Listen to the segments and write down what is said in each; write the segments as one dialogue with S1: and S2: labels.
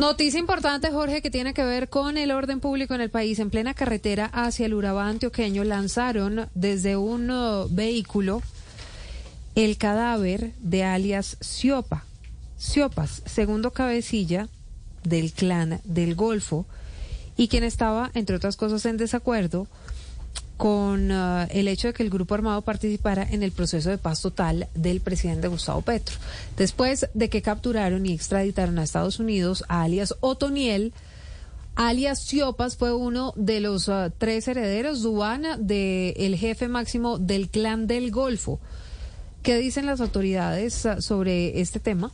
S1: Noticia importante, Jorge, que tiene que ver con el orden público en el país. En plena carretera hacia el Urabá antioqueño lanzaron desde un uh, vehículo el cadáver de alias Siopa. Siopas, segundo cabecilla del clan del Golfo y quien estaba, entre otras cosas, en desacuerdo con uh, el hecho de que el grupo armado participara en el proceso de paz total del presidente Gustavo Petro. Después de que capturaron y extraditaron a Estados Unidos a alias Otoniel, alias Siopas fue uno de los uh, tres herederos, Dubana, del jefe máximo del clan del Golfo. ¿Qué dicen las autoridades uh, sobre este tema?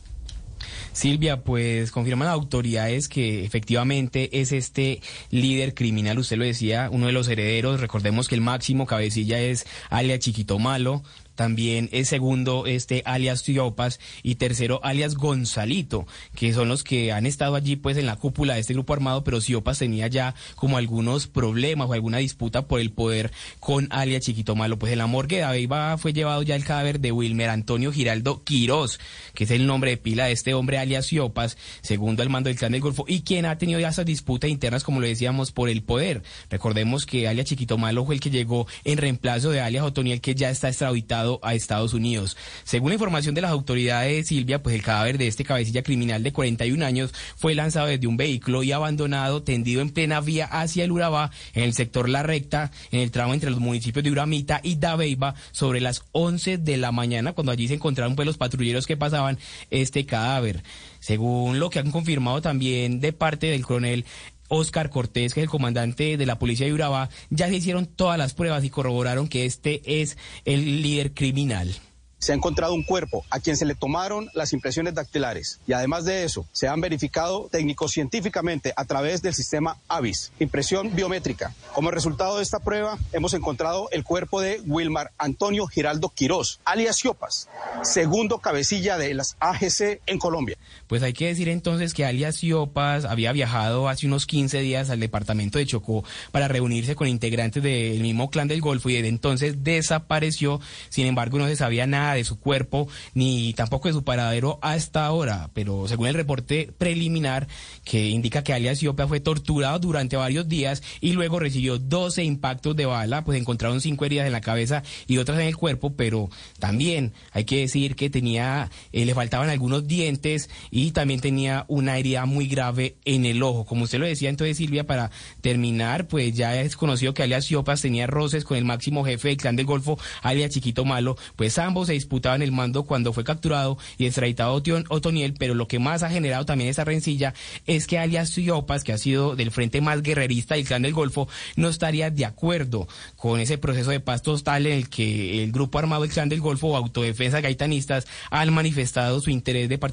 S2: Silvia, pues confirman autoridades que efectivamente es este líder criminal, usted lo decía, uno de los herederos, recordemos que el máximo cabecilla es Alia Chiquito Malo, también es segundo este alias Tiopas y tercero alias Gonzalito, que son los que han estado allí pues en la cúpula de este grupo armado, pero Tiopas tenía ya como algunos problemas o alguna disputa por el poder con alias Chiquito Malo. Pues en la morgue de Aveiva fue llevado ya el cadáver de Wilmer Antonio Giraldo Quirós, que es el nombre de pila de este hombre alias Tiopas, segundo al mando del clan del Golfo, y quien ha tenido ya esas disputas internas, como lo decíamos, por el poder. Recordemos que alias Chiquito Malo fue el que llegó en reemplazo de alias Otoniel, que ya está extraditado a Estados Unidos. Según la información de las autoridades, Silvia, pues el cadáver de este cabecilla criminal de 41 años fue lanzado desde un vehículo y abandonado, tendido en plena vía hacia el Urabá, en el sector La Recta, en el tramo entre los municipios de Uramita y Dabeiba, sobre las 11 de la mañana, cuando allí se encontraron pues los patrulleros que pasaban este cadáver. Según lo que han confirmado también de parte del coronel Oscar Cortés, que es el comandante de la policía de Urabá, ya se hicieron todas las pruebas y corroboraron que este es el líder criminal
S3: se ha encontrado un cuerpo a quien se le tomaron las impresiones dactilares y además de eso se han verificado técnico-científicamente a través del sistema AVIS, impresión biométrica. Como resultado de esta prueba hemos encontrado el cuerpo de Wilmar Antonio Giraldo Quirós, alias Siopas, segundo cabecilla de las AGC en Colombia.
S2: Pues hay que decir entonces que alias Siopas había viajado hace unos 15 días al departamento de Chocó para reunirse con integrantes del mismo clan del Golfo y desde entonces desapareció, sin embargo no se sabía nada de su cuerpo ni tampoco de su paradero hasta ahora, pero según el reporte preliminar que indica que alias Iopia fue torturado durante varios días y luego recibió 12 impactos de bala, pues encontraron cinco heridas en la cabeza y otras en el cuerpo, pero también hay que decir que tenía, eh, le faltaban algunos dientes y también tenía una herida muy grave en el ojo. Como usted lo decía entonces Silvia, para terminar, pues ya es conocido que alias Iopas tenía roces con el máximo jefe del clan del Golfo, alias Chiquito Malo, pues ambos se disputaban el mando cuando fue capturado y extraditado Otoniel, pero lo que más ha generado también esa rencilla es que alias Siopas, que ha sido del frente más guerrerista del clan del Golfo, no estaría de acuerdo con ese proceso de paz total en el que el grupo armado del clan del Golfo o autodefensa gaitanistas han manifestado su interés de participar